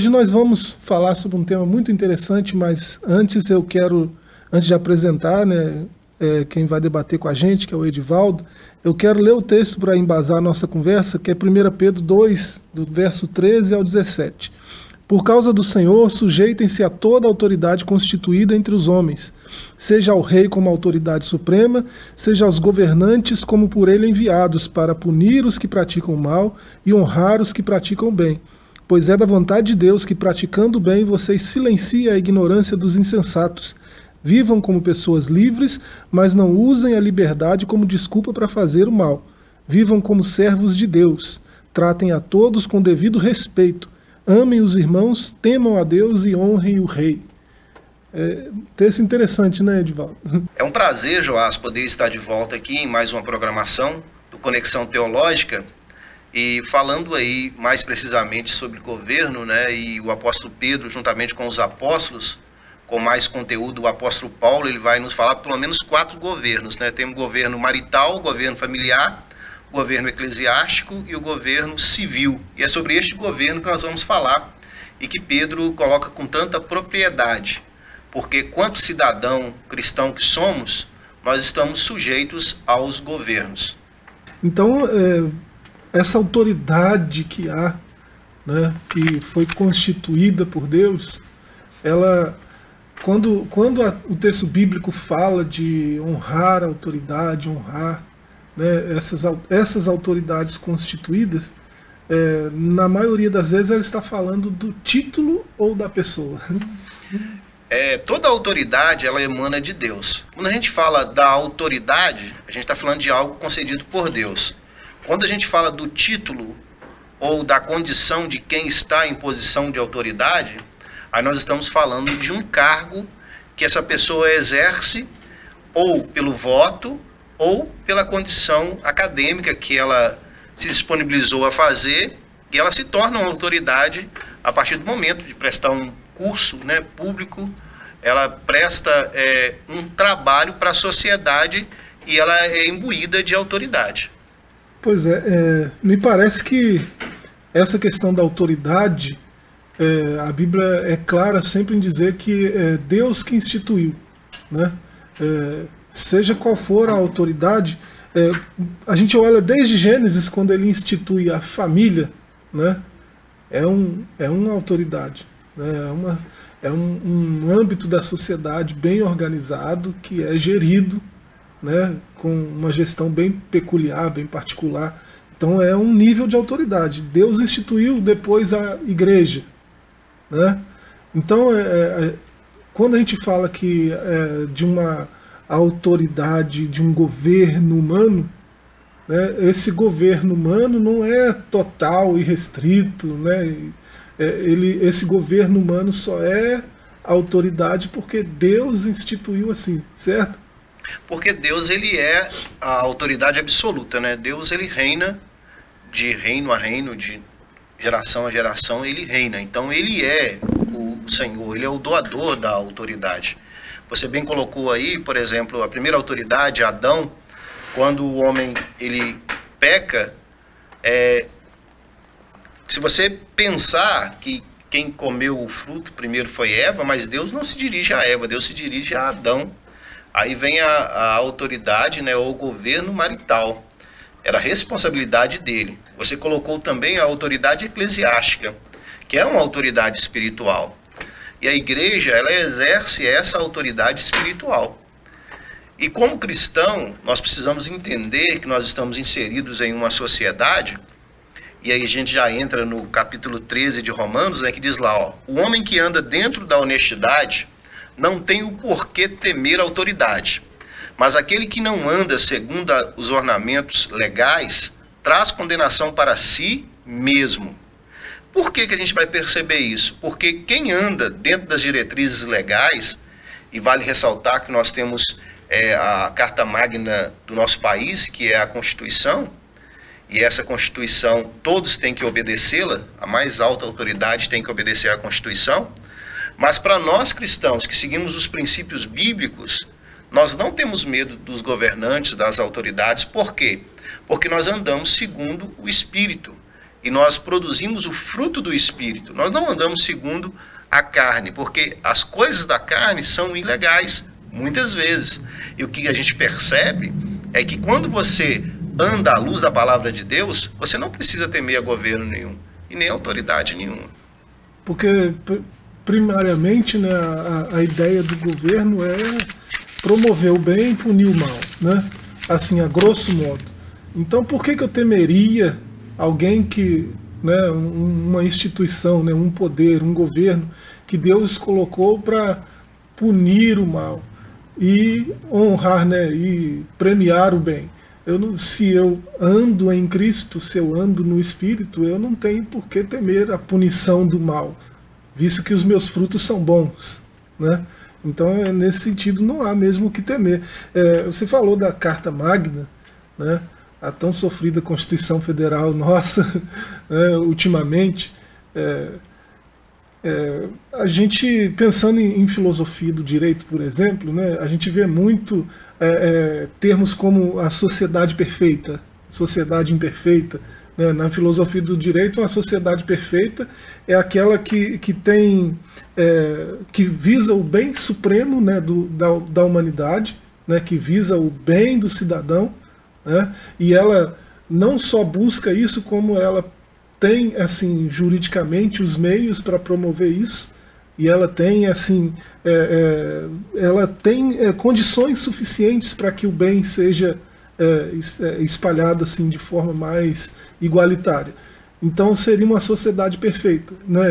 hoje nós vamos falar sobre um tema muito interessante, mas antes eu quero, antes de apresentar né, é, quem vai debater com a gente, que é o Edivaldo, eu quero ler o texto para embasar a nossa conversa, que é 1 Pedro 2, do verso 13 ao 17. Por causa do Senhor, sujeitem-se a toda autoridade constituída entre os homens, seja ao rei como autoridade suprema, seja aos governantes como por ele enviados, para punir os que praticam mal e honrar os que praticam bem. Pois é da vontade de Deus que, praticando o bem, vocês silenciem a ignorância dos insensatos. Vivam como pessoas livres, mas não usem a liberdade como desculpa para fazer o mal. Vivam como servos de Deus. Tratem a todos com devido respeito Amem os irmãos, temam a Deus e honrem o rei. É, texto interessante, né, Edvaldo? É um prazer, Joás, poder estar de volta aqui em mais uma programação do Conexão Teológica e falando aí mais precisamente sobre governo, né, e o apóstolo Pedro, juntamente com os apóstolos, com mais conteúdo, o apóstolo Paulo, ele vai nos falar pelo menos quatro governos, né? O governo marital, o governo familiar, o governo eclesiástico e o governo civil. E é sobre este governo que nós vamos falar e que Pedro coloca com tanta propriedade, porque quanto cidadão cristão que somos, nós estamos sujeitos aos governos. Então, é, essa autoridade que há, né, que foi constituída por Deus, ela, quando, quando a, o texto bíblico fala de honrar a autoridade, honrar né, essas, essas autoridades constituídas, é, na maioria das vezes ela está falando do título ou da pessoa. É, toda autoridade ela emana de Deus. Quando a gente fala da autoridade, a gente está falando de algo concedido por Deus. Quando a gente fala do título ou da condição de quem está em posição de autoridade, aí nós estamos falando de um cargo que essa pessoa exerce ou pelo voto ou pela condição acadêmica que ela se disponibilizou a fazer e ela se torna uma autoridade a partir do momento de prestar um curso né, público, ela presta é, um trabalho para a sociedade e ela é imbuída de autoridade. Pois é, é me parece que essa questão da autoridade, é, a Bíblia é clara sempre em dizer que é Deus que instituiu, né? É, seja qual for a autoridade, é, a gente olha desde Gênesis, quando ele institui a família, né? é, um, é uma autoridade, né? é, uma, é um, um âmbito da sociedade bem organizado, que é gerido né? com uma gestão bem peculiar, bem particular. Então é um nível de autoridade. Deus instituiu depois a igreja. Né? Então, é, é, quando a gente fala que é, de uma autoridade de um governo humano, né, esse governo humano não é total e restrito, né, é, ele, esse governo humano só é autoridade porque Deus instituiu assim, certo? Porque Deus ele é a autoridade absoluta, né? Deus ele reina de reino a reino, de geração a geração, ele reina. Então ele é o Senhor, ele é o doador da autoridade. Você bem colocou aí, por exemplo, a primeira autoridade, Adão, quando o homem ele peca, é, se você pensar que quem comeu o fruto primeiro foi Eva, mas Deus não se dirige a Eva, Deus se dirige a Adão. Aí vem a, a autoridade, né, ou o governo marital. Era a responsabilidade dele. Você colocou também a autoridade eclesiástica, que é uma autoridade espiritual. E a igreja, ela exerce essa autoridade espiritual. E como cristão, nós precisamos entender que nós estamos inseridos em uma sociedade, e aí a gente já entra no capítulo 13 de Romanos, né, que diz lá, ó, o homem que anda dentro da honestidade não tem o porquê temer a autoridade, mas aquele que não anda segundo os ornamentos legais traz condenação para si mesmo. Por que, que a gente vai perceber isso? Porque quem anda dentro das diretrizes legais, e vale ressaltar que nós temos é, a Carta Magna do nosso país, que é a Constituição, e essa Constituição todos têm que obedecê-la, a mais alta autoridade tem que obedecer à Constituição, mas para nós cristãos que seguimos os princípios bíblicos, nós não temos medo dos governantes, das autoridades, por quê? Porque nós andamos segundo o Espírito. e nós produzimos o fruto do Espírito. Nós não andamos segundo a carne, porque as coisas da carne são ilegais, muitas vezes. E o que a gente percebe é que quando você anda à luz da palavra de Deus, você não precisa temer a governo nenhum e nem autoridade nenhuma. Porque, primariamente, né, a, a ideia do governo é promover o bem e punir o mal, né? assim, a grosso modo. Então, por que, que eu temeria alguém que, né, uma instituição, né, um poder, um governo que Deus colocou para punir o mal e honrar, né, e premiar o bem? Eu não, se eu ando em Cristo, se eu ando no Espírito, eu não tenho por que temer a punição do mal, visto que os meus frutos são bons, né? Então, é, nesse sentido, não há mesmo o que temer. É, você falou da Carta Magna, né? a tão sofrida Constituição Federal nossa, né, ultimamente. É, é, a gente, pensando em, em, filosofia do direito, por exemplo, né, a gente vê muito é, é, termos como a sociedade perfeita, sociedade imperfeita. Né, na filosofia do direito, uma sociedade perfeita é aquela que, que tem é, que visa o bem supremo né, do, da, da humanidade, né, que visa o bem do cidadão, né, e ela não só busca isso, como ela tem assim juridicamente os meios para promover isso e ela tem assim é, é, ela tem é, condições suficientes para que o bem seja é, é, espalhado assim de forma mais igualitária então seria uma sociedade perfeita né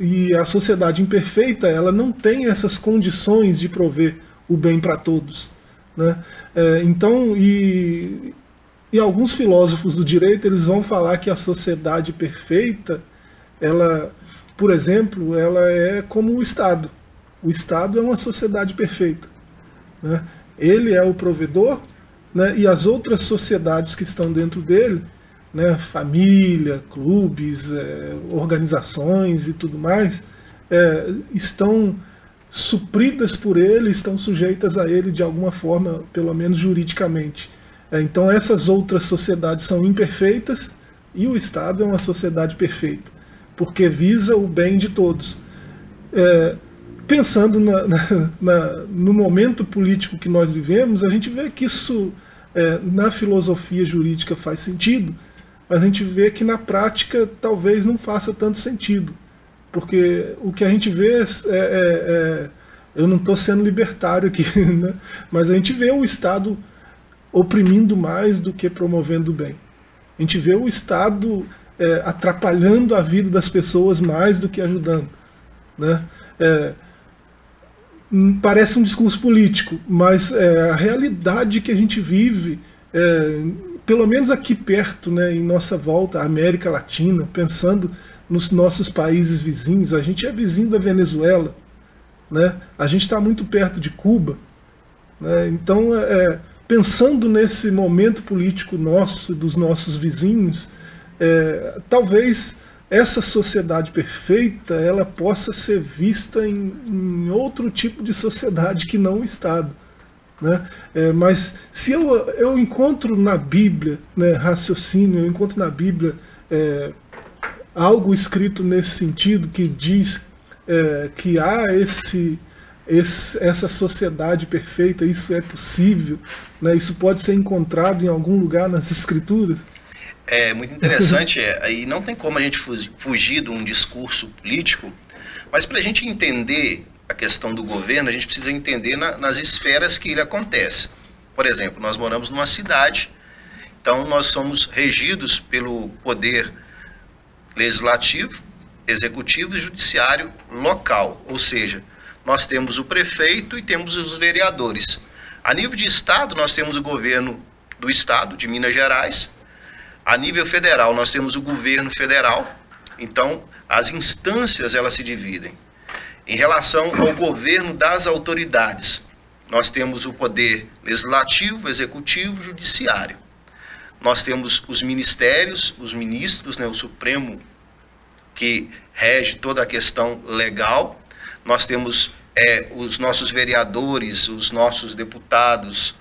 e a sociedade imperfeita ela não tem essas condições de prover o bem para todos né é, então e e alguns filósofos do direito eles vão falar que a sociedade perfeita, ela, por exemplo, ela é como o Estado. O Estado é uma sociedade perfeita. Né? Ele é o provedor né? e as outras sociedades que estão dentro dele, né? família, clubes, é, organizações e tudo mais, é, estão supridas por ele, estão sujeitas a ele de alguma forma, pelo menos juridicamente. É, então essas outras sociedades são imperfeitas e o Estado é uma sociedade perfeita, porque visa o bem de todos. É, pensando na, na, no momento político que nós vivemos, a gente vê que isso é, na filosofia jurídica faz sentido, mas a gente vê que na prática talvez não faça tanto sentido. Porque o que a gente vê é, é, é eu não estou sendo libertário aqui, né? mas a gente vê um Estado oprimindo mais do que promovendo o bem. A gente vê o Estado é, atrapalhando a vida das pessoas mais do que ajudando. Né? É, parece um discurso político, mas é, a realidade que a gente vive, é, pelo menos aqui perto, né, em nossa volta, a América Latina, pensando nos nossos países vizinhos, a gente é vizinho da Venezuela, né? a gente está muito perto de Cuba. Né? Então, é, pensando nesse momento político nosso, dos nossos vizinhos, é, talvez essa sociedade perfeita ela possa ser vista em, em outro tipo de sociedade que não o Estado. Né? É, mas se eu, eu encontro na Bíblia né, raciocínio, eu encontro na Bíblia é, algo escrito nesse sentido que diz é, que há esse esse, essa sociedade perfeita, isso é possível? Né? Isso pode ser encontrado em algum lugar nas escrituras? É muito interessante, é, e não tem como a gente fugir de um discurso político, mas para a gente entender a questão do governo, a gente precisa entender na, nas esferas que ele acontece. Por exemplo, nós moramos numa cidade, então nós somos regidos pelo poder legislativo, executivo e judiciário local, ou seja, nós temos o prefeito e temos os vereadores. A nível de estado, nós temos o governo do estado, de Minas Gerais. A nível federal, nós temos o governo federal. Então, as instâncias elas se dividem. Em relação ao governo das autoridades, nós temos o poder legislativo, executivo, judiciário. Nós temos os ministérios, os ministros, né, o Supremo que rege toda a questão legal nós temos é, os nossos vereadores, os nossos deputados,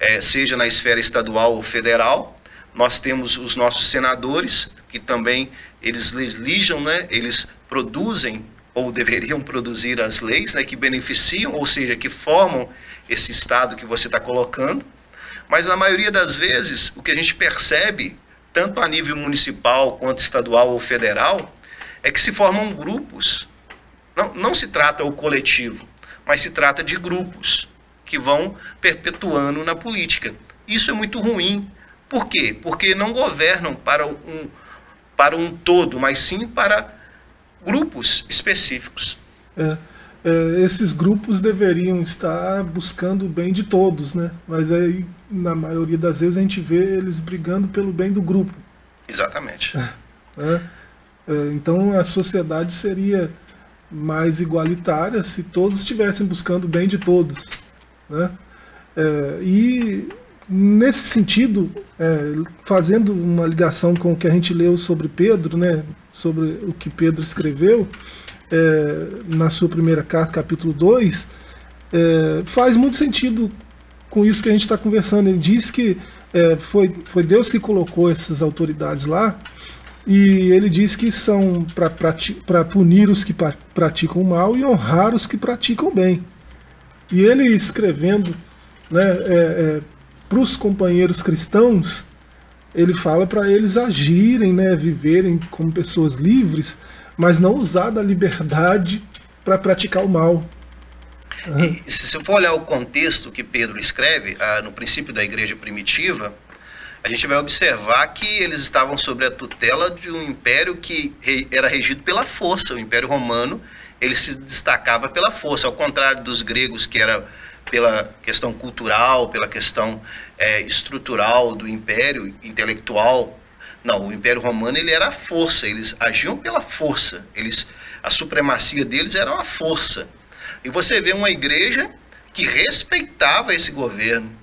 é, seja na esfera estadual ou federal, nós temos os nossos senadores, que também eles legislam, né, eles produzem ou deveriam produzir as leis né, que beneficiam, ou seja, que formam esse Estado que você está colocando. Mas na maioria das vezes, o que a gente percebe, tanto a nível municipal quanto estadual ou federal, é que se formam grupos. Não, não se trata o coletivo, mas se trata de grupos que vão perpetuando na política. Isso é muito ruim. Por quê? Porque não governam para um, para um todo, mas sim para grupos específicos. É, é, esses grupos deveriam estar buscando o bem de todos, né? Mas aí, na maioria das vezes, a gente vê eles brigando pelo bem do grupo. Exatamente. É, é, é então a sociedade seria mais igualitária se todos estivessem buscando o bem de todos. Né? É, e nesse sentido, é, fazendo uma ligação com o que a gente leu sobre Pedro, né, sobre o que Pedro escreveu é, na sua primeira carta, capítulo 2, é, faz muito sentido com isso que a gente está conversando. Ele diz que é, foi, foi Deus que colocou essas autoridades lá, e ele diz que são para punir os que praticam mal e honrar os que praticam bem. E ele escrevendo né, é, é, para os companheiros cristãos, ele fala para eles agirem, né, viverem como pessoas livres, mas não usar da liberdade para praticar o mal. E, se você for olhar o contexto que Pedro escreve, ah, no princípio da igreja primitiva, a gente vai observar que eles estavam sob a tutela de um império que era regido pela força. O Império Romano ele se destacava pela força, ao contrário dos gregos que era pela questão cultural, pela questão é, estrutural do império intelectual. Não, o Império Romano ele era a força, eles agiam pela força, eles, a supremacia deles era uma força. E você vê uma igreja que respeitava esse governo.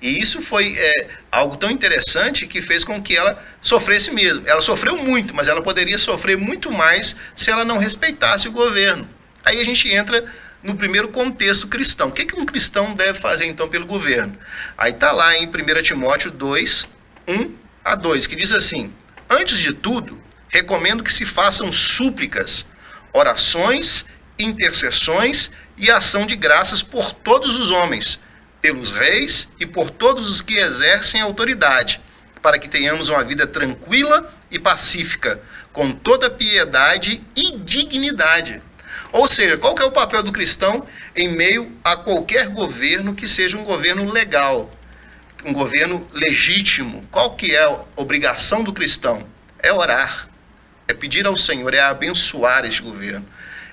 E isso foi é, algo tão interessante que fez com que ela sofresse mesmo. Ela sofreu muito, mas ela poderia sofrer muito mais se ela não respeitasse o governo. Aí a gente entra no primeiro contexto cristão. O que, que um cristão deve fazer então pelo governo? Aí está lá em 1 Timóteo 2, 1 a 2, que diz assim: Antes de tudo, recomendo que se façam súplicas, orações, intercessões e ação de graças por todos os homens, pelos reis e por todos os que exercem autoridade, para que tenhamos uma vida tranquila e pacífica, com toda piedade e dignidade. Ou seja, qual que é o papel do cristão em meio a qualquer governo que seja um governo legal, um governo legítimo? Qual que é a obrigação do cristão? É orar, é pedir ao Senhor, é abençoar este governo,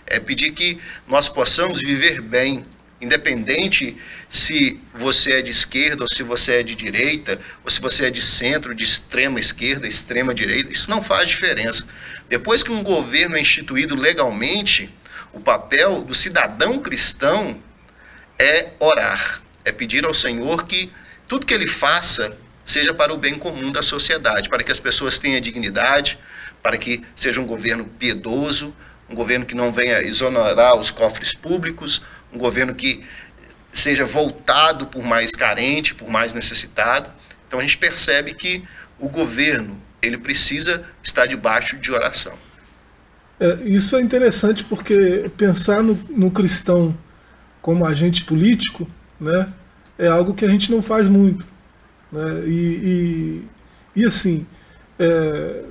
é pedir que nós possamos viver bem, independente se você é de esquerda ou se você é de direita, ou se você é de centro, de extrema esquerda, extrema direita, isso não faz diferença. Depois que um governo é instituído legalmente, o papel do cidadão cristão é orar, é pedir ao Senhor que tudo que ele faça seja para o bem comum da sociedade, para que as pessoas tenham dignidade, para que seja um governo piedoso, um governo que não venha exonerar os cofres públicos, um governo que seja voltado por mais carente, por mais necessitado. Então a gente percebe que o governo ele precisa estar debaixo de oração. É, isso é interessante porque pensar no, no, cristão como agente político né, é algo que a gente não faz muito. Né, e, e, e assim, é,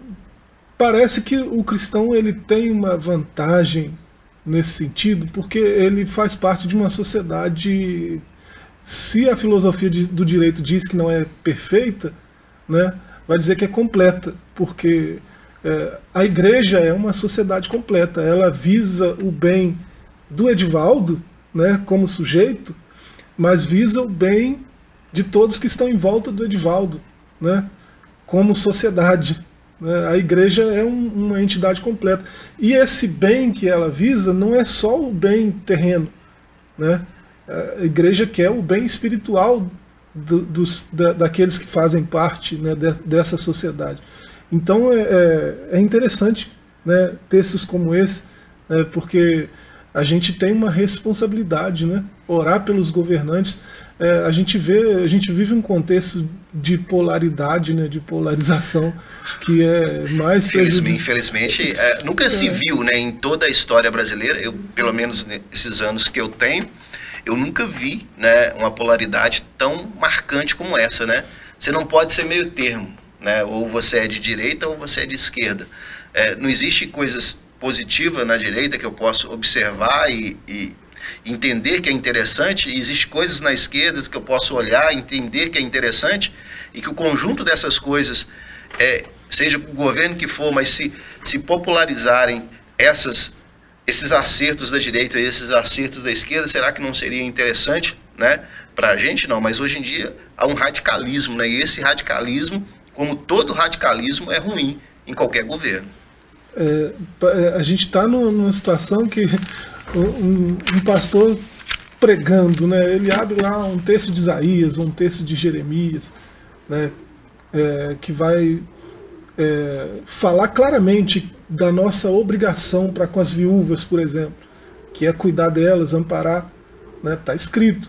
parece que o cristão ele tem uma vantagem nesse sentido porque ele faz parte de uma sociedade. Se a filosofia de, do direito diz que não é perfeita, né, vai dizer que é completa, porque é, a igreja é uma sociedade completa, ela visa o bem do Edivaldo, né, como sujeito, mas visa o bem de todos que estão em volta do Edivaldo, né, como sociedade. Né? A igreja é um, uma entidade completa. E esse bem que ela visa não é só o bem terreno. Né? A igreja quer o bem espiritual do, dos, da, daqueles que fazem parte né, de, dessa sociedade. Então é, é, é interessante né, textos como esse, né, porque a gente tem uma responsabilidade, né? Orar pelos governantes. É, a gente vê, a gente vive um contexto de polaridade, né? De polarização que é mais infelizmente, infelizmente é, nunca se é. viu, né? Em toda a história brasileira, eu pelo menos nesses anos que eu tenho, eu nunca vi, né? Uma polaridade tão marcante como essa, né? Você não pode ser meio termo, né? Ou você é de direita ou você é de esquerda. É, não existe coisas positivas na direita que eu posso observar e, e entender que é interessante, e existe coisas na esquerda que eu posso olhar, entender que é interessante, e que o conjunto dessas coisas, é, seja o governo que for, mas se, se popularizarem essas, esses acertos da direita e esses acertos da esquerda, será que não seria interessante né, para a gente? Não, mas hoje em dia há um radicalismo, né, e esse radicalismo, como todo radicalismo, é ruim em qualquer governo. É, é a gente está numa situação que um, um, pastor pregando, né, ele abre lá um texto de Isaías, um texto de Jeremias, né, é, que vai é, falar claramente da nossa obrigação para com as viúvas, por exemplo, que é cuidar delas, amparar, está né, tá escrito.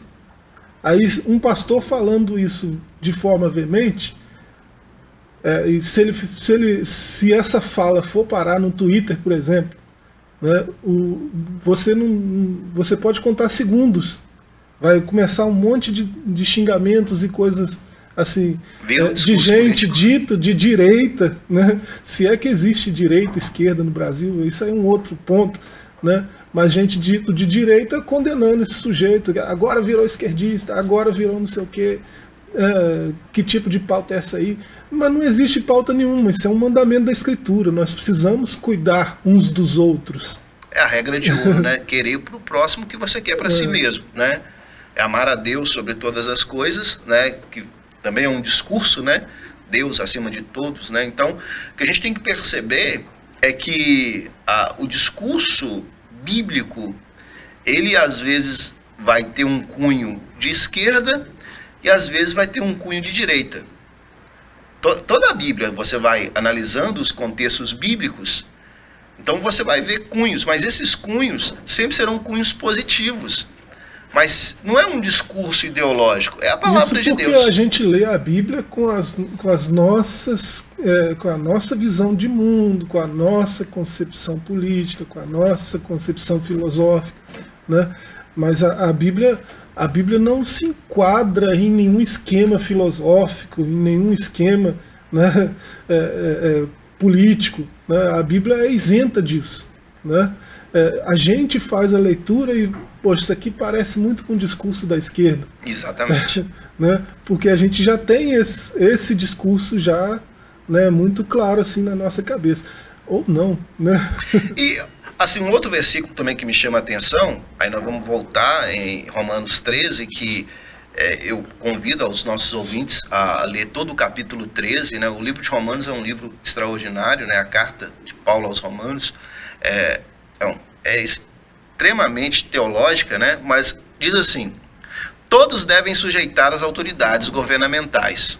Aí um pastor falando isso de forma veemente, é, e se, ele, se, ele, se essa fala for parar no Twitter, por exemplo, né, o, você, não, você pode contar segundos. Vai começar um monte de, de xingamentos e coisas assim é, de gente político. dito de direita, né? Se é que existe direita, esquerda no Brasil, isso é um outro ponto, né? Mas gente dito de direita condenando esse sujeito, agora virou esquerdista, agora virou não sei o quê é, que tipo de pauta é essa aí? Mas não existe pauta nenhuma, isso é um mandamento da Escritura. Nós precisamos cuidar uns dos outros. É a regra de ouro, né? Querer para o próximo que você quer para é. si mesmo, né? É amar a Deus sobre todas as coisas, né? Que também é um discurso, né? Deus acima de todos, né? Então, o que a gente tem que perceber é que a, o discurso bíblico, ele às vezes vai ter um cunho de esquerda e às vezes vai ter um cunho de direita. Toda a Bíblia, você vai analisando os contextos bíblicos, então você vai ver cunhos, mas esses cunhos sempre serão cunhos positivos. Mas não é um discurso ideológico, é a palavra Isso de Deus. a gente lê a Bíblia com as, com as nossas, é, com a nossa visão de mundo, com a nossa concepção política, com a nossa concepção filosófica, né? Mas a, a Bíblia a Bíblia não se enquadra em nenhum esquema filosófico, em nenhum esquema né, é, é, é, político. Né? A Bíblia é isenta disso. Né? É, a gente faz a leitura e, poxa, isso aqui parece muito com o discurso da esquerda. Exatamente. né? Porque a gente já tem esse, esse discurso já né, muito claro assim na nossa cabeça. Ou não. Né? E Assim, um outro versículo também que me chama a atenção, aí nós vamos voltar em Romanos 13, que é, eu convido aos nossos ouvintes a ler todo o capítulo 13. Né? O livro de Romanos é um livro extraordinário, né? a carta de Paulo aos Romanos é, é, é extremamente teológica, né? mas diz assim: Todos devem sujeitar as autoridades governamentais,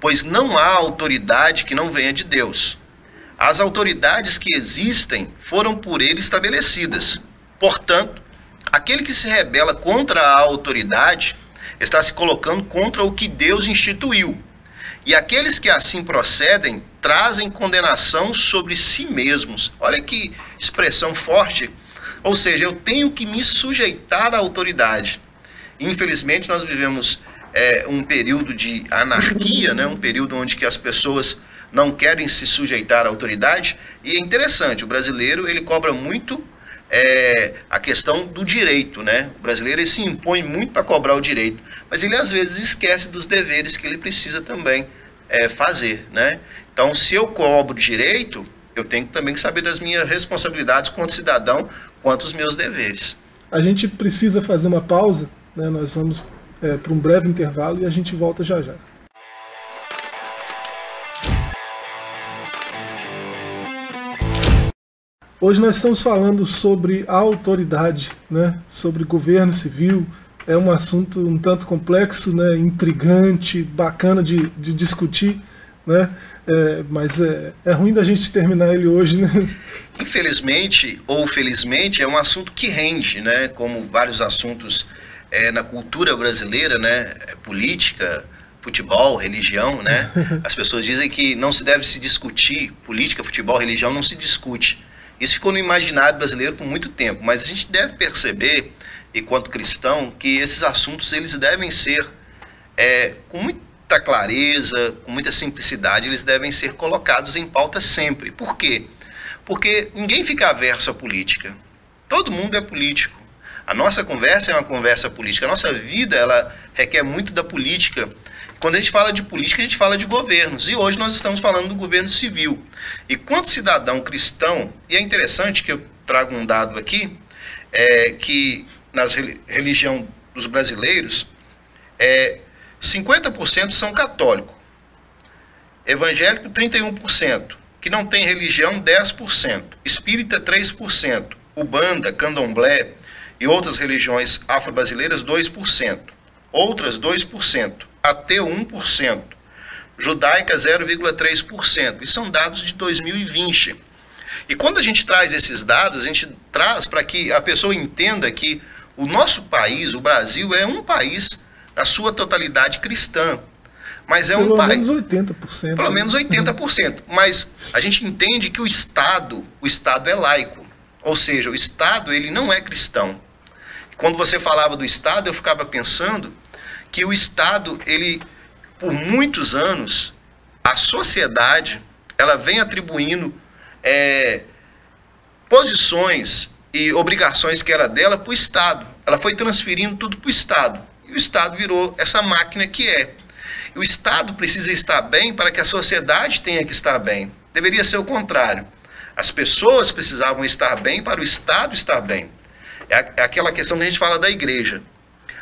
pois não há autoridade que não venha de Deus as autoridades que existem foram por ele estabelecidas. Portanto, aquele que se rebela contra a autoridade está se colocando contra o que Deus instituiu. E aqueles que assim procedem trazem condenação sobre si mesmos. Olha que expressão forte. Ou seja, eu tenho que me sujeitar à autoridade. Infelizmente, nós vivemos é, um período de anarquia, né? um período onde que as pessoas não querem se sujeitar à autoridade. E é interessante, o brasileiro ele cobra muito é, a questão do direito, né? O brasileiro ele se impõe muito para cobrar o direito, mas ele às vezes esquece dos deveres que ele precisa também é, fazer, né? Então, se eu cobro direito, eu tenho também que saber das minhas responsabilidades quanto cidadão, quanto os meus deveres. A gente precisa fazer uma pausa, né? Nós vamos é, para um breve intervalo e a gente volta já já. Hoje nós estamos falando sobre a autoridade, né? sobre governo civil. É um assunto um tanto complexo, né? intrigante, bacana de, de discutir, né? É, mas é, é ruim da gente terminar ele hoje, né? Infelizmente ou felizmente é um assunto que rende, né? Como vários assuntos é, na cultura brasileira, né? É, política, futebol, religião, né? As pessoas dizem que não se deve se discutir política, futebol, religião, não se discute. Isso ficou no imaginário brasileiro por muito tempo, mas a gente deve perceber, enquanto cristão, que esses assuntos eles devem ser é, com muita clareza, com muita simplicidade, eles devem ser colocados em pauta sempre. Por quê? Porque ninguém fica averso à política. Todo mundo é político. A nossa conversa é uma conversa política. A nossa vida ela requer muito da política. Quando a gente fala de política, a gente fala de governos. E hoje nós estamos falando do governo civil. E quanto cidadão cristão, e é interessante que eu trago um dado aqui, é que nas religião dos brasileiros, é, 50% são católicos, evangélico 31%, que não tem religião 10%, espírita 3%, ubanda, candomblé e outras religiões afro-brasileiras 2%, outras 2%, ateu 1%, judaica 0,3%. E são dados de 2020. E quando a gente traz esses dados, a gente traz para que a pessoa entenda que o nosso país, o Brasil, é um país na sua totalidade cristã. Mas é pelo um país. Pelo menos 80%. Pelo menos 80%. Mas a gente entende que o Estado, o Estado é laico. Ou seja, o Estado ele não é cristão. Quando você falava do Estado, eu ficava pensando que o Estado, ele, por muitos anos, a sociedade, ela vem atribuindo é, posições e obrigações que era dela para o Estado. Ela foi transferindo tudo para o Estado. E o Estado virou essa máquina que é. E o Estado precisa estar bem para que a sociedade tenha que estar bem. Deveria ser o contrário. As pessoas precisavam estar bem para o Estado estar bem. É, é aquela questão que a gente fala da igreja.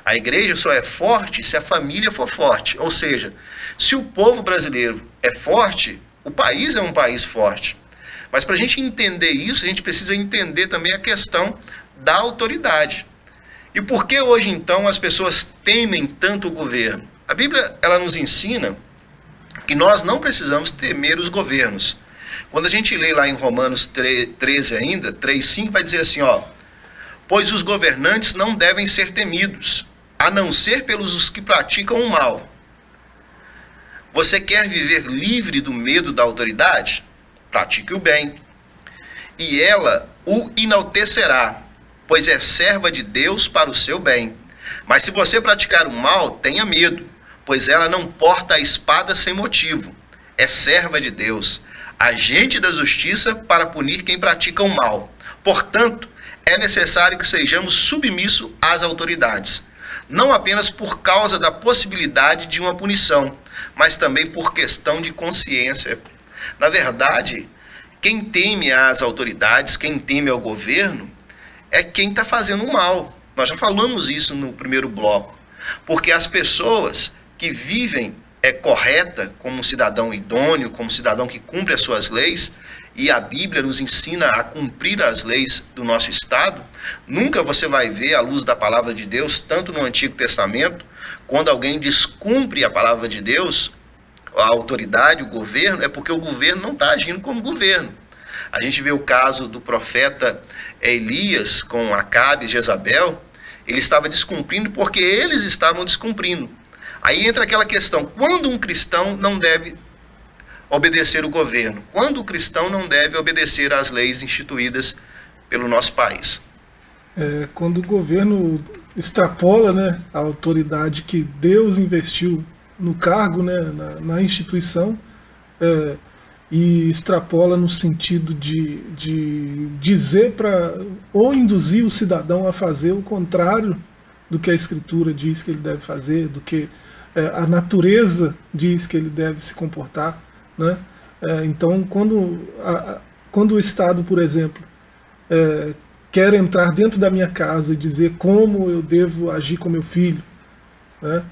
A igreja só é forte se a família for forte. Ou seja, se o povo brasileiro é forte, o país é um país forte. Mas para a gente entender isso, a gente precisa entender também a questão da autoridade. E por que hoje então as pessoas temem tanto o governo? A Bíblia ela nos ensina que nós não precisamos temer os governos. Quando a gente lê lá em Romanos 13 ainda, 3:5 vai dizer assim, ó: Pois os governantes não devem ser temidos, a não ser pelos que praticam o mal. Você quer viver livre do medo da autoridade? Pratique o bem. E ela o enaltecerá, pois é serva de Deus para o seu bem. Mas se você praticar o mal, tenha medo, pois ela não porta a espada sem motivo. É serva de Deus, agente da justiça para punir quem pratica o mal. Portanto, é necessário que sejamos submissos às autoridades não apenas por causa da possibilidade de uma punição, mas também por questão de consciência. Na verdade, quem teme às autoridades, quem teme ao governo, é quem está fazendo mal. Nós já falamos isso no primeiro bloco. Porque as pessoas que vivem é correta como um cidadão idôneo, como um cidadão que cumpre as suas leis, e a Bíblia nos ensina a cumprir as leis do nosso Estado, nunca você vai ver a luz da palavra de Deus, tanto no Antigo Testamento, quando alguém descumpre a palavra de Deus, a autoridade, o governo, é porque o governo não está agindo como governo. A gente vê o caso do profeta Elias com Acabe e Jezabel, ele estava descumprindo porque eles estavam descumprindo. Aí entra aquela questão: quando um cristão não deve obedecer o governo, quando o cristão não deve obedecer às leis instituídas pelo nosso país. É, quando o governo extrapola né, a autoridade que Deus investiu no cargo, né, na, na instituição, é, e extrapola no sentido de, de dizer para, ou induzir o cidadão a fazer o contrário do que a Escritura diz que ele deve fazer, do que é, a natureza diz que ele deve se comportar. Né? É, então, quando, a, quando o Estado, por exemplo, é, quer entrar dentro da minha casa e dizer como eu devo agir com meu filho, né?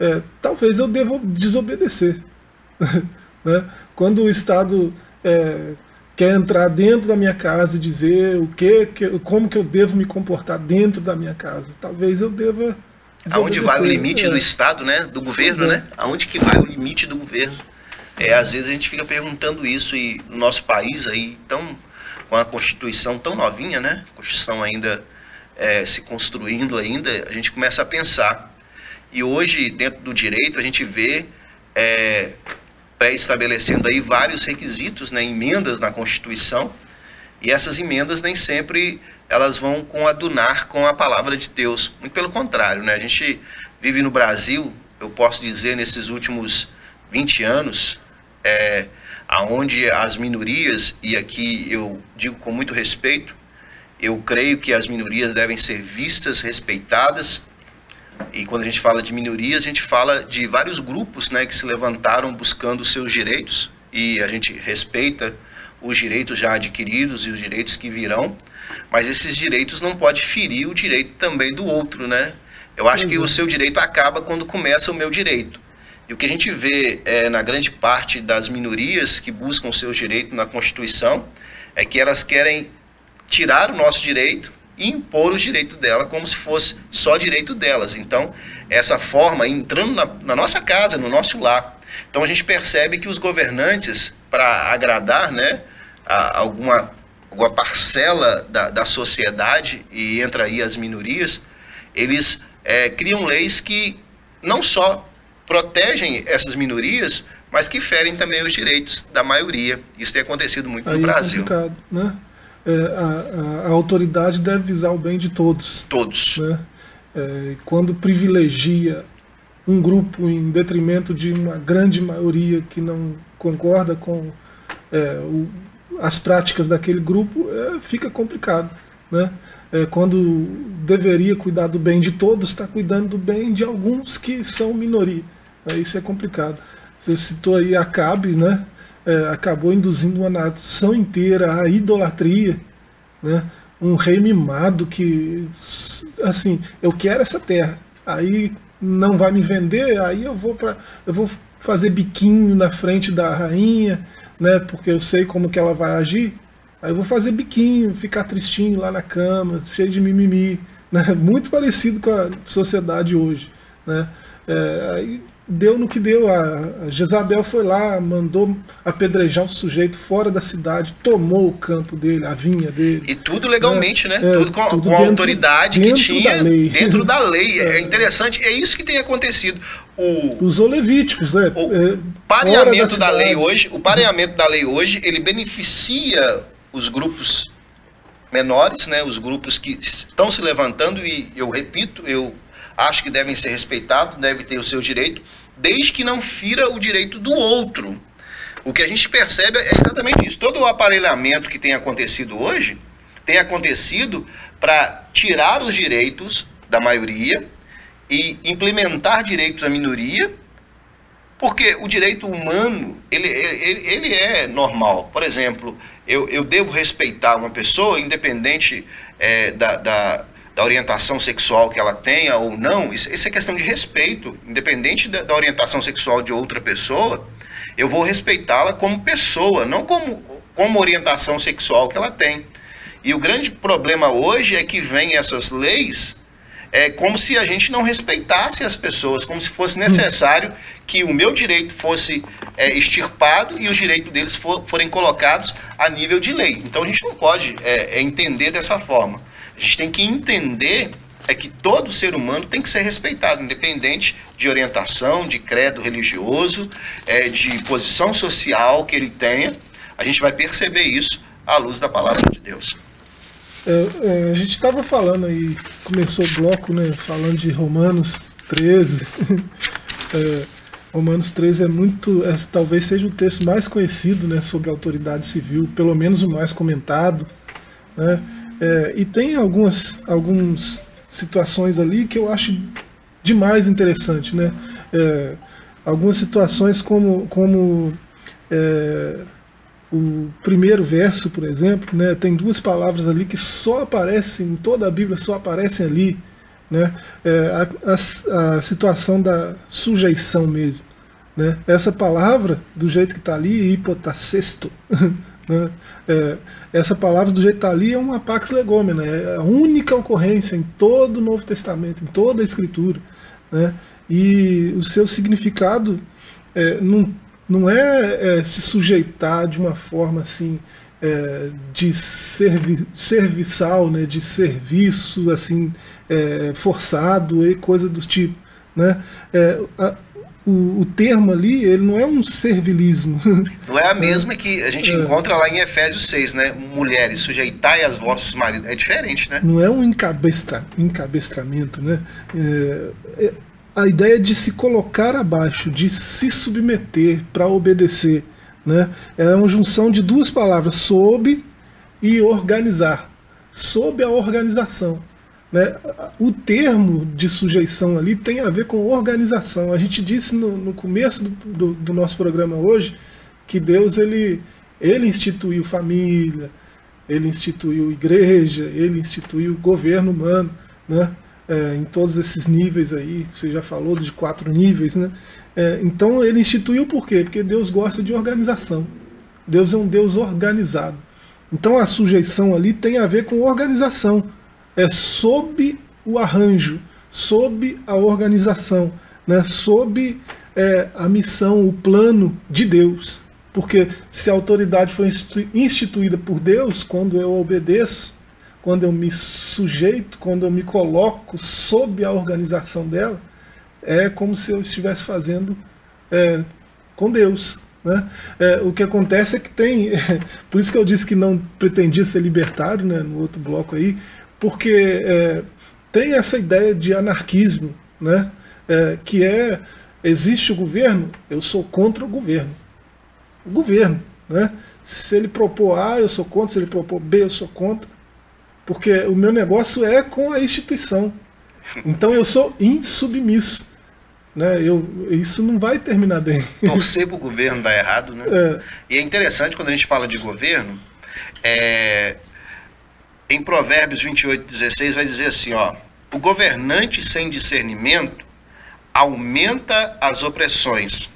É, talvez eu deva desobedecer. né? Quando o Estado é, quer entrar dentro da minha casa e dizer o que, que, como que eu devo me comportar dentro da minha casa, talvez eu deva Aonde vai o limite é. do Estado, né? Do governo, é. né? Aonde que vai o limite do governo? É, às vezes a gente fica perguntando isso e no nosso país aí, tão, com a Constituição tão novinha, né? A Constituição ainda é, se construindo ainda, a gente começa a pensar. E hoje, dentro do direito, a gente vê é, pré-estabelecendo aí vários requisitos, né, emendas na Constituição, e essas emendas nem sempre elas vão coadunar com a palavra de Deus. Muito pelo contrário, né? A gente vive no Brasil, eu posso dizer, nesses últimos 20 anos, é, aonde as minorias, e aqui eu digo com muito respeito, eu creio que as minorias devem ser vistas, respeitadas. E quando a gente fala de minorias, a gente fala de vários grupos né, que se levantaram buscando seus direitos. E a gente respeita os direitos já adquiridos e os direitos que virão. Mas esses direitos não pode ferir o direito também do outro, né? Eu acho uhum. que o seu direito acaba quando começa o meu direito. E o que a gente vê é, na grande parte das minorias que buscam seus direitos na Constituição é que elas querem tirar o nosso direito e impor os direitos dela como se fosse só direito delas. Então, essa forma, entrando na, na nossa casa, no nosso lar. Então, a gente percebe que os governantes, para agradar né, a, alguma, alguma parcela da, da sociedade, e entra aí as minorias, eles é, criam leis que não só protegem essas minorias, mas que ferem também os direitos da maioria. Isso tem acontecido muito aí no é Brasil. É né? é, a, a, a, autoridade deve visar o bem de todos. Todos. Né? É, quando privilegia um grupo em detrimento de uma grande maioria que não concorda com é, o, as práticas daquele grupo, é, fica complicado. Né? É, quando deveria cuidar do bem de todos, está cuidando do bem de alguns que são minoria. Isso é complicado. Você citou aí Acabe, né? é, acabou induzindo uma nação inteira à idolatria, né? um rei mimado que, assim, eu quero essa terra, aí não vai me vender, aí eu vou para, eu vou fazer biquinho na frente da rainha, né? Porque eu sei como que ela vai agir. Aí eu vou fazer biquinho, ficar tristinho lá na cama, cheio de mimimi, né? Muito parecido com a sociedade hoje, né? É, aí deu no que deu. A Jezabel foi lá, mandou apedrejar o sujeito fora da cidade, tomou o campo dele, a vinha dele. E tudo legalmente, né? É, tudo com, tudo com dentro, a autoridade que tinha da dentro da lei. É. é. interessante, é isso que tem acontecido. O, Os olevíticos, né? O é, pareamento da, da lei hoje, o pareamento da lei hoje, ele beneficia os grupos menores, né? Os grupos que estão se levantando e eu repito, eu acho que devem ser respeitados, devem ter o seu direito, desde que não fira o direito do outro. O que a gente percebe é exatamente isso. Todo o aparelhamento que tem acontecido hoje tem acontecido para tirar os direitos da maioria e implementar direitos da minoria, porque o direito humano ele, ele, ele é normal. Por exemplo, eu, eu devo respeitar uma pessoa, independente é, da, da da orientação sexual que ela tenha ou não, isso, isso é questão de respeito. Independente da, da orientação sexual de outra pessoa, eu vou respeitá-la como pessoa, não como, como orientação sexual que ela tem. E o grande problema hoje é que vem essas leis é como se a gente não respeitasse as pessoas, como se fosse necessário que o meu direito fosse é, extirpado e os direitos deles for, forem colocados a nível de lei. Então a gente não pode é, é entender dessa forma. A gente tem que entender é que todo ser humano tem que ser respeitado, independente de orientação, de credo religioso, é, de posição social que ele tenha. A gente vai perceber isso à luz da palavra de Deus. É, é, a gente estava falando aí, começou o bloco, né, falando de Romanos 13. é, Romanos 13 é muito, é, talvez seja o texto mais conhecido né, sobre autoridade civil, pelo menos o mais comentado. Né? É, e tem algumas, algumas situações ali que eu acho demais interessante. Né? É, algumas situações como, como é, o primeiro verso, por exemplo, né, tem duas palavras ali que só aparecem, em toda a Bíblia só aparecem ali. Né? É, a, a, a, situação da sujeição mesmo. Né? Essa palavra, do jeito que está ali, hipotacesto, Né? É, essa palavra, do jeito que está ali, é uma pax legomena, é a única ocorrência em todo o Novo Testamento, em toda a Escritura. Né? E o seu significado é, não, não é, é, se sujeitar de uma forma assim é, de servi serviçal, né, de serviço assim é, forçado e coisa do tipo, né? É, a, o, o, termo ali, ele não é um servilismo. Não é a mesma que a gente é. encontra lá em Efésios 6, né? Mulheres, sujeitai as vossos maridos. É diferente, né? Não é um encabestra, encabestramento, né? A ideia de se colocar abaixo, de se submeter para obedecer, né? É uma junção de duas palavras, sob e organizar. Sob a organização. Né? O termo de sujeição ali tem a ver com organização. A gente disse no, no começo do, do, do, nosso programa hoje que Deus ele, ele instituiu família, ele instituiu igreja, ele instituiu governo humano, né? É, em todos esses níveis aí, você já falou de quatro níveis, né? É, então ele instituiu por quê? Porque Deus gosta de organização. Deus é um Deus organizado. Então a sujeição ali tem a ver com organização. É sob o arranjo, sob a organização, né? sob é, a missão, o plano de Deus. Porque se a autoridade foi instituída por Deus, quando eu obedeço, quando eu me sujeito, quando eu me coloco sob a organização dela, é como se eu estivesse fazendo é, com Deus. Né? É, o que acontece é que tem, é, por isso que eu disse que não pretendia ser libertário né, no outro bloco aí, porque é, tem essa ideia de anarquismo, né, é, que é, existe o governo, eu sou contra o governo. O governo. Né? Se ele propor A, eu sou contra, se ele propor B, eu sou contra. Porque o meu negócio é com a instituição. Então eu sou insubmisso. Né? Eu, isso não vai terminar bem. Torcer para o governo dar errado, né? É. E é interessante quando a gente fala de governo, é, em Provérbios 28, 16 vai dizer assim, ó, o governante sem discernimento aumenta as opressões,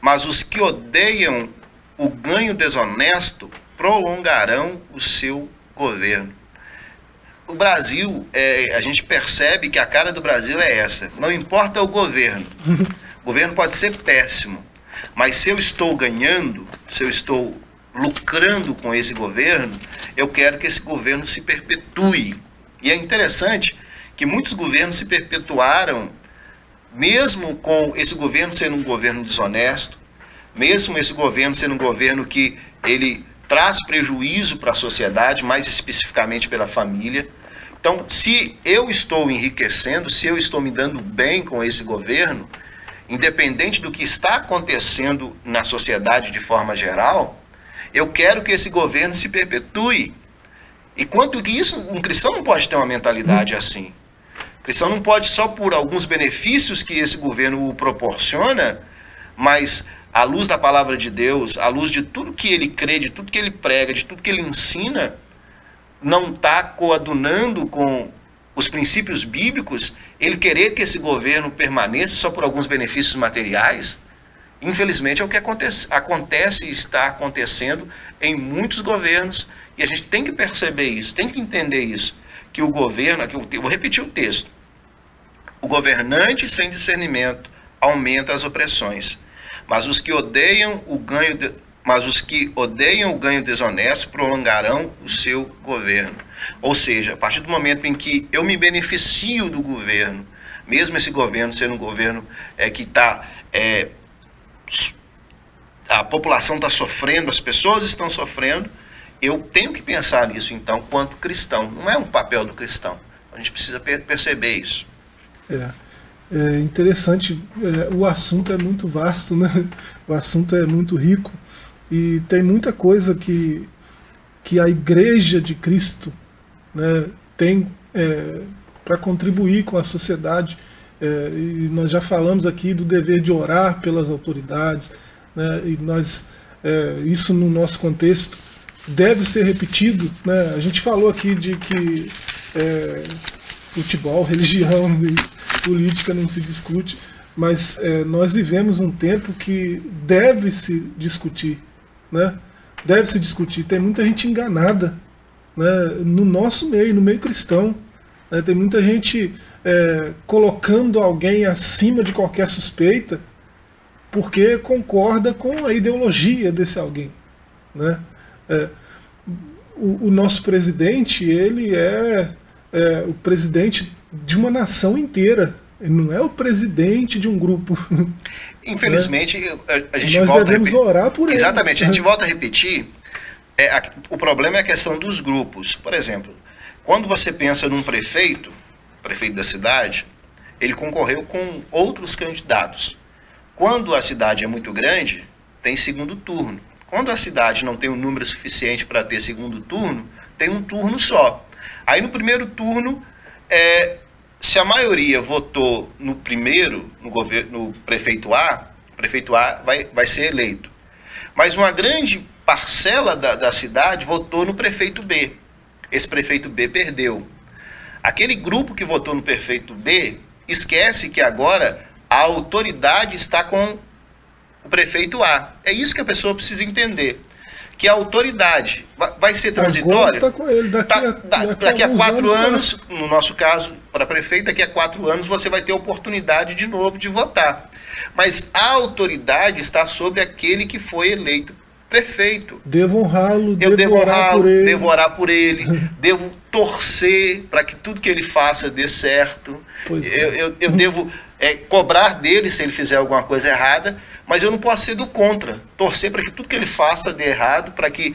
mas os que odeiam o ganho desonesto prolongarão o seu governo o Brasil, é, a gente percebe que a cara do Brasil é essa. Não importa o governo. O governo pode ser péssimo. Mas se eu estou ganhando, se eu estou lucrando com esse governo, eu quero que esse governo se perpetue. E é interessante que muitos governos se perpetuaram, mesmo com esse governo sendo um governo desonesto, mesmo esse governo sendo um governo que ele traz prejuízo para a sociedade, mais especificamente pela família. Então, se eu estou enriquecendo, se eu estou me dando bem com esse governo, independente do que está acontecendo na sociedade de forma geral, eu quero que esse governo se perpetue. E quanto que isso, um cristão não pode ter uma mentalidade hum. assim. O cristão não pode só por alguns benefícios que esse governo proporciona, mas à luz da palavra de Deus, à luz de tudo que ele crê, de tudo que ele prega, de tudo que ele ensina, não está coadunando com os princípios bíblicos, ele querer que esse governo permaneça só por alguns benefícios materiais, infelizmente é o que acontece, acontece e está acontecendo em muitos governos, e a gente tem que perceber isso, tem que entender isso, que o governo, aqui eu vou repetir o texto, o governante sem discernimento aumenta as opressões mas os que odeiam o ganho de, mas os que odeiam o ganho desonesto prolongarão o seu governo. Ou seja, a partir do momento em que eu me beneficio do governo, mesmo esse governo sendo um governo é, que está é, a população está sofrendo, as pessoas estão sofrendo, eu tenho que pensar nisso então, quanto cristão. Não é um papel do cristão. A gente precisa perceber isso. É. É interessante, é, o assunto é muito vasto, né? o assunto é muito rico e tem muita coisa que, que a Igreja de Cristo né, tem é, para contribuir com a sociedade. É, e nós já falamos aqui do dever de orar pelas autoridades, né, e nós, é, isso no nosso contexto deve ser repetido. Né? A gente falou aqui de que é, futebol, religião e política não se discute, mas é, nós vivemos um tempo que deve se discutir, né? Deve se discutir. Tem muita gente enganada, né? No nosso meio, no meio cristão, né? tem muita gente é, colocando alguém acima de qualquer suspeita, porque concorda com a ideologia desse alguém. Né? É, o, o, nosso presidente, ele é, é, o presidente de uma nação inteira. Ele não é o presidente de um grupo. Infelizmente, né? a, a, gente Nós volta devemos a orar por ele. Exatamente, a gente volta a repetir. É, a, o problema é a questão dos grupos. Por exemplo, quando você pensa num prefeito, prefeito da cidade, ele concorreu com outros candidatos. Quando a cidade é muito grande, tem segundo turno. Quando a cidade não tem um número suficiente para ter segundo turno, tem um turno só. Aí no primeiro turno, é, se a maioria votou no primeiro, no, governo, no prefeito A, o prefeito A vai, vai ser eleito. Mas uma grande parcela da, da cidade votou no prefeito B. Esse prefeito B perdeu. Aquele grupo que votou no prefeito B esquece que agora a autoridade está com o prefeito A. É isso que a pessoa precisa entender. Que a autoridade vai ser transitória. Está com ele. Daqui, tá, a, daqui, daqui a quatro anos, anos no nosso caso, para prefeito, daqui a quatro anos você vai ter oportunidade de novo de votar. Mas a autoridade está sobre aquele que foi eleito prefeito. Devo honrá-lo, eu devo honrá-lo, devo orar por ele, devo torcer para que tudo que ele faça dê certo. Eu, é. eu, eu, devo é, cobrar dele se ele fizer alguma coisa errada, mas eu não posso ser do contra. Torcer para que tudo que ele faça dê errado, para que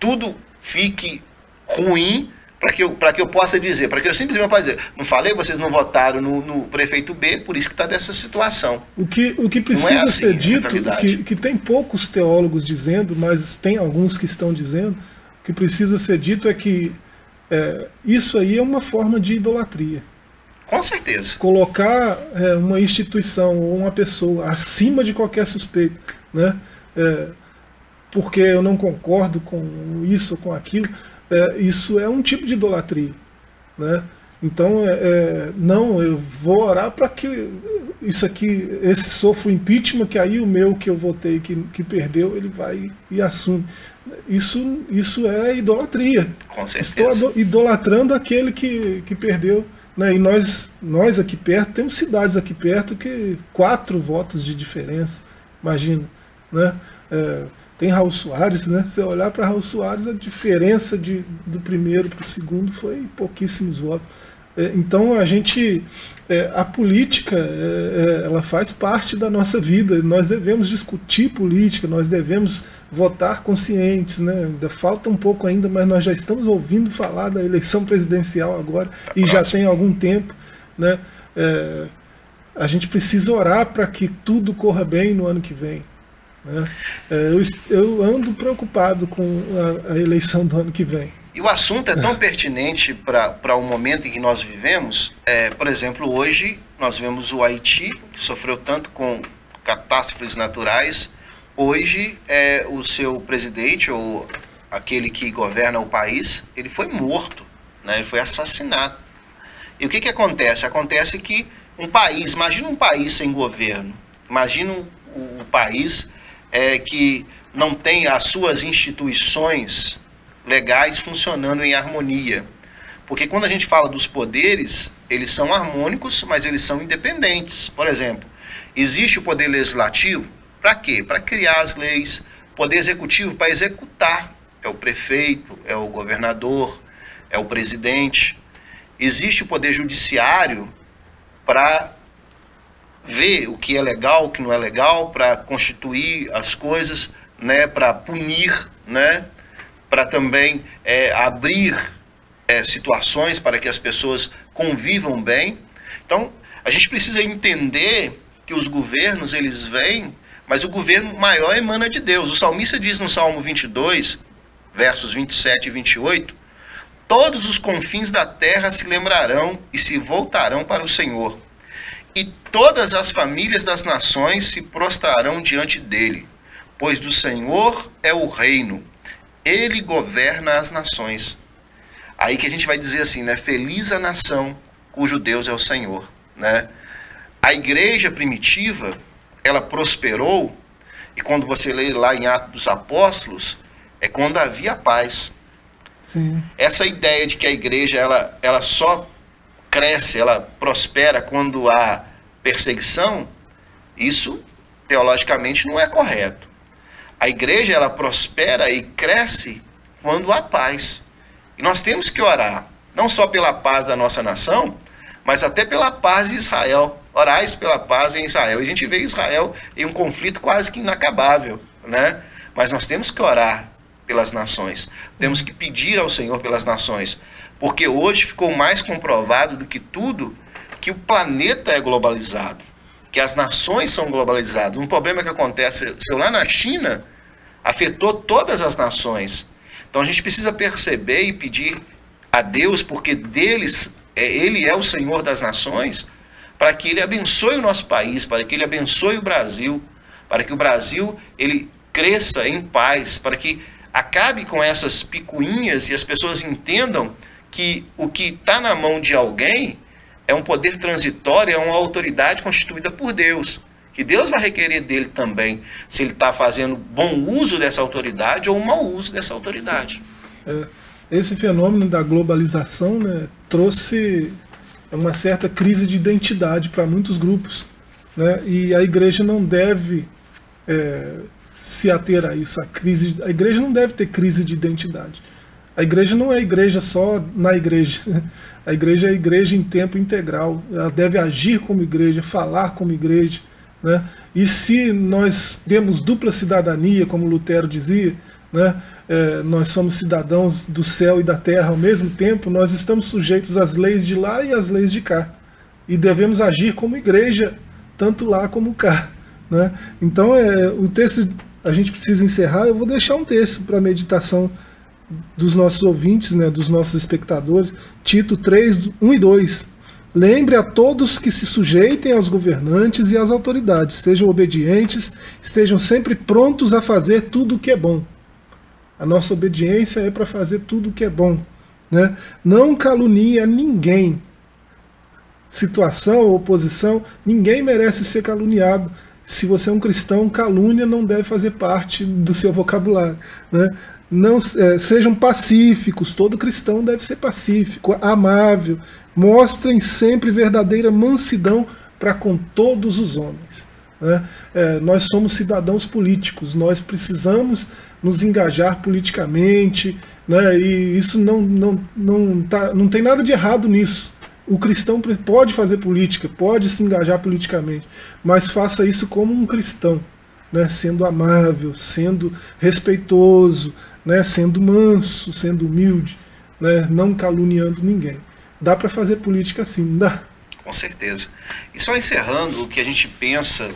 tudo fique ruim, para que, eu, que eu possa dizer, para que eu simplesmente possa dizer, não falei, vocês não votaram no, no prefeito B, por isso que está dessa situação. O que, o que precisa é assim, ser dito, que, que tem poucos teólogos dizendo, mas tem alguns que estão dizendo, o que precisa ser dito é que é, isso aí é uma forma de idolatria. Com certeza. Colocar é, uma instituição ou uma pessoa acima de qualquer suspeito, né? É, porque eu não concordo com isso ou com aquilo, é, isso é um tipo de idolatria. Né? Então, é, é não, eu vou orar para que isso aqui, esse sofra o impeachment, que aí o meu que eu votei, que, que perdeu, ele vai e assume. Isso, isso é idolatria. Com certeza. Estou idolatrando aquele que, que perdeu né? E nós, nós aqui perto, temos cidades aqui perto que quatro votos de diferença, imagina. Né? É, tem Raul Soares, né? Se olhar para Raul Soares, a diferença de, do primeiro para o segundo foi pouquíssimos votos. É, então a gente, é, a política, é, ela faz parte da nossa vida. Nós devemos discutir política, nós devemos votar conscientes, né? Ainda falta um pouco ainda, mas nós já estamos ouvindo falar da eleição presidencial agora e já tem algum tempo, né? É, a gente precisa orar para que tudo corra bem no ano que vem. Né? É, eu, eu, ando preocupado com a, a, eleição do ano que vem. E o assunto é tão pertinente para o momento em que nós vivemos. É, por exemplo, hoje nós vemos o Haiti, que sofreu tanto com catástrofes naturais, Hoje, é, o seu presidente, ou aquele que governa o país, ele foi morto, né? ele foi assassinado. E o que, que acontece? Acontece que um país, imagina um país sem governo, imagina um país é, que não tem as suas instituições legais funcionando em harmonia. Porque quando a gente fala dos poderes, eles são harmônicos, mas eles são independentes. Por exemplo, existe o poder legislativo, para quê? Para criar as leis. Poder executivo para executar. É o prefeito, é o governador, é o presidente. Existe o poder judiciário para ver o que é legal, o que não é legal, para constituir as coisas, né, para punir, né, para também é, abrir é, situações para que as pessoas convivam bem. Então, a gente precisa entender que os governos eles vêm mas o governo maior emana de Deus. O salmista diz no Salmo 22, versos 27 e 28, Todos os confins da terra se lembrarão e se voltarão para o Senhor, e todas as famílias das nações se prostrarão diante dele, pois do Senhor é o reino, ele governa as nações. Aí que a gente vai dizer assim, né? Feliz a nação cujo Deus é o Senhor, né? A igreja primitiva ela prosperou, e quando você lê lá em Atos dos Apóstolos, é quando havia paz. Sim. Essa ideia de que a igreja ela, ela só cresce, ela prospera quando há perseguição, isso teologicamente não é correto. A igreja ela prospera e cresce quando há paz. E nós temos que orar, não só pela paz da nossa nação, mas até pela paz de Israel. Orais pela paz em Israel. E a gente vê Israel em um conflito quase que inacabável, né? Mas nós temos que orar pelas nações. Temos que pedir ao Senhor pelas nações, porque hoje ficou mais comprovado do que tudo que o planeta é globalizado, que as nações são globalizadas. Um problema que acontece lá na China afetou todas as nações. Então a gente precisa perceber e pedir a Deus, porque deles é, ele é o Senhor das nações, para que ele abençoe o nosso país, para que ele abençoe o Brasil, para que o Brasil ele cresça em paz, para que acabe com essas picuinhas e as pessoas entendam que o que está na mão de alguém é um poder transitório, é uma autoridade constituída por Deus. Que Deus vai requerer dele também se ele está fazendo bom uso dessa autoridade ou mau uso dessa autoridade. É, esse fenômeno da globalização né, trouxe uma certa crise de identidade para muitos grupos. Né, e a igreja não deve é, se ater a isso. A, crise, a igreja não deve ter crise de identidade. A igreja não é igreja só na igreja. A igreja é igreja em tempo integral. Ela deve agir como igreja, falar como igreja. Né? E se nós temos dupla cidadania, como Lutero dizia, né? É, nós somos cidadãos do céu e da terra ao mesmo tempo, nós estamos sujeitos às leis de lá e às leis de cá. E devemos agir como igreja, tanto lá como cá. Né? Então, é, o texto a gente precisa encerrar. Eu vou deixar um texto para meditação dos nossos ouvintes, né, dos nossos espectadores. Tito 3, 1 e 2. Lembre a todos que se sujeitem aos governantes e às autoridades, sejam obedientes, estejam sempre prontos a fazer tudo o que é bom. A nossa obediência é para fazer tudo o que é bom. Né? Não calunie a ninguém. Situação oposição, ninguém merece ser caluniado se você é um cristão, calúnia não deve fazer parte do seu vocabulário. Né? Não, é, sejam pacíficos, todo cristão deve ser pacífico, amável, mostrem sempre verdadeira mansidão para com todos os homens. Né? É, nós somos cidadãos políticos, nós precisamos nos engajar politicamente, né? e isso não, não, não, tá, não tem nada de errado nisso o cristão pode fazer política, pode se engajar politicamente, mas faça isso como um cristão, né, sendo amável, sendo respeitoso, né, sendo manso, sendo humilde, né, não caluniando ninguém. Dá para fazer política não dá? Com certeza. E só encerrando, o que a gente pensa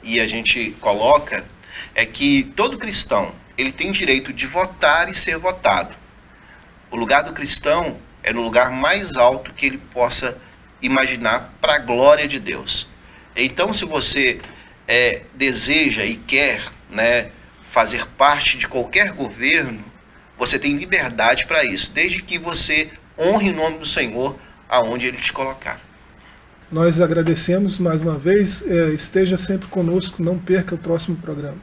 e a gente coloca é que todo cristão ele tem direito de votar e ser votado. O lugar do cristão é no lugar mais alto que ele possa imaginar para a glória de Deus. Então, se você é, deseja e quer né, fazer parte de qualquer governo, você tem liberdade para isso, desde que você honre o nome do Senhor aonde Ele te colocar. Nós agradecemos mais uma vez, é, esteja sempre conosco, não perca o próximo programa.